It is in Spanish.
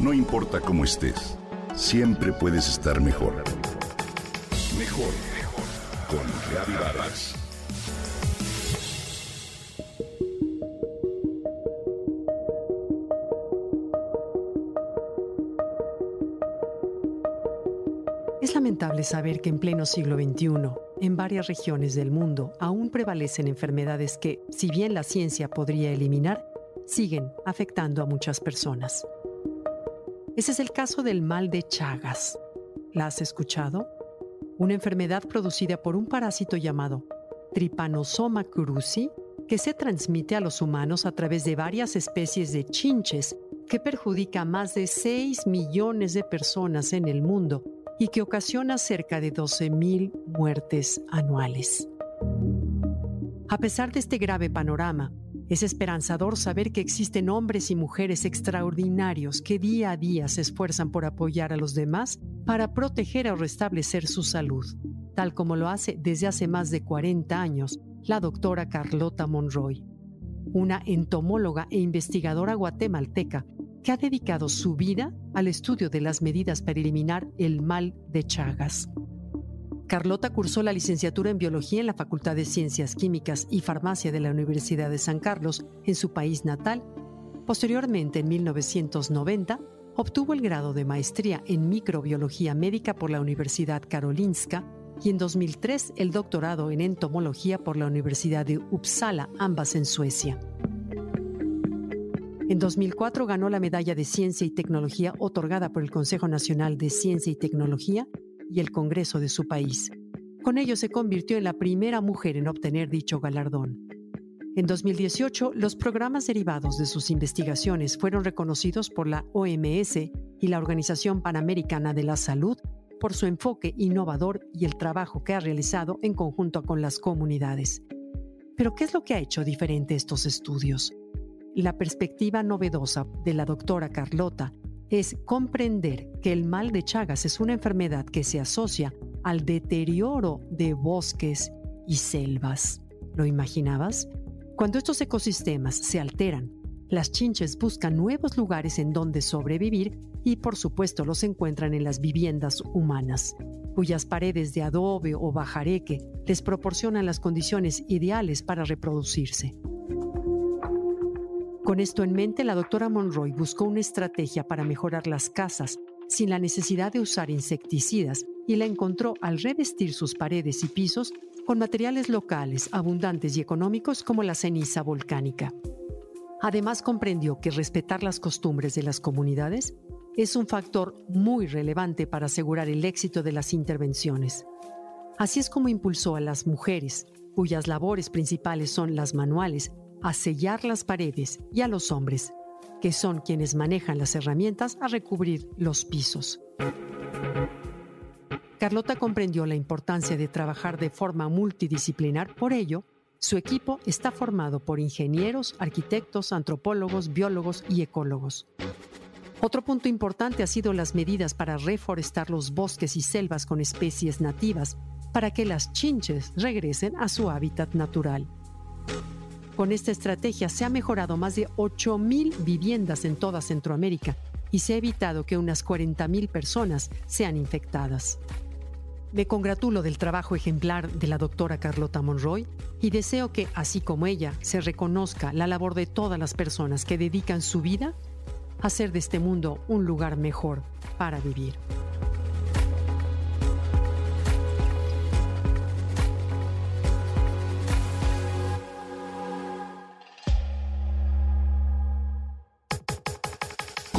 No importa cómo estés, siempre puedes estar mejor. Mejor, mejor. Con Reavivadas. Es lamentable saber que en pleno siglo XXI, en varias regiones del mundo, aún prevalecen enfermedades que, si bien la ciencia podría eliminar, siguen afectando a muchas personas. Ese es el caso del mal de Chagas. ¿La has escuchado? Una enfermedad producida por un parásito llamado Trypanosoma cruzi que se transmite a los humanos a través de varias especies de chinches que perjudica a más de 6 millones de personas en el mundo y que ocasiona cerca de 12.000 muertes anuales. A pesar de este grave panorama, es esperanzador saber que existen hombres y mujeres extraordinarios que día a día se esfuerzan por apoyar a los demás para proteger o restablecer su salud, tal como lo hace desde hace más de 40 años la doctora Carlota Monroy, una entomóloga e investigadora guatemalteca que ha dedicado su vida al estudio de las medidas para eliminar el mal de Chagas. Carlota cursó la licenciatura en Biología en la Facultad de Ciencias Químicas y Farmacia de la Universidad de San Carlos, en su país natal. Posteriormente, en 1990, obtuvo el grado de maestría en Microbiología Médica por la Universidad Karolinska y en 2003 el doctorado en Entomología por la Universidad de Uppsala, ambas en Suecia. En 2004 ganó la Medalla de Ciencia y Tecnología otorgada por el Consejo Nacional de Ciencia y Tecnología y el Congreso de su país. Con ello se convirtió en la primera mujer en obtener dicho galardón. En 2018, los programas derivados de sus investigaciones fueron reconocidos por la OMS y la Organización Panamericana de la Salud por su enfoque innovador y el trabajo que ha realizado en conjunto con las comunidades. Pero, ¿qué es lo que ha hecho diferente estos estudios? La perspectiva novedosa de la doctora Carlota es comprender que el mal de Chagas es una enfermedad que se asocia al deterioro de bosques y selvas. ¿Lo imaginabas? Cuando estos ecosistemas se alteran, las chinches buscan nuevos lugares en donde sobrevivir y por supuesto los encuentran en las viviendas humanas, cuyas paredes de adobe o bajareque les proporcionan las condiciones ideales para reproducirse. Con esto en mente, la doctora Monroy buscó una estrategia para mejorar las casas sin la necesidad de usar insecticidas y la encontró al revestir sus paredes y pisos con materiales locales, abundantes y económicos como la ceniza volcánica. Además comprendió que respetar las costumbres de las comunidades es un factor muy relevante para asegurar el éxito de las intervenciones. Así es como impulsó a las mujeres, cuyas labores principales son las manuales, a sellar las paredes y a los hombres, que son quienes manejan las herramientas a recubrir los pisos. Carlota comprendió la importancia de trabajar de forma multidisciplinar, por ello, su equipo está formado por ingenieros, arquitectos, antropólogos, biólogos y ecólogos. Otro punto importante ha sido las medidas para reforestar los bosques y selvas con especies nativas para que las chinches regresen a su hábitat natural. Con esta estrategia se ha mejorado más de 8.000 viviendas en toda Centroamérica y se ha evitado que unas 40.000 personas sean infectadas. Me congratulo del trabajo ejemplar de la doctora Carlota Monroy y deseo que, así como ella, se reconozca la labor de todas las personas que dedican su vida a hacer de este mundo un lugar mejor para vivir.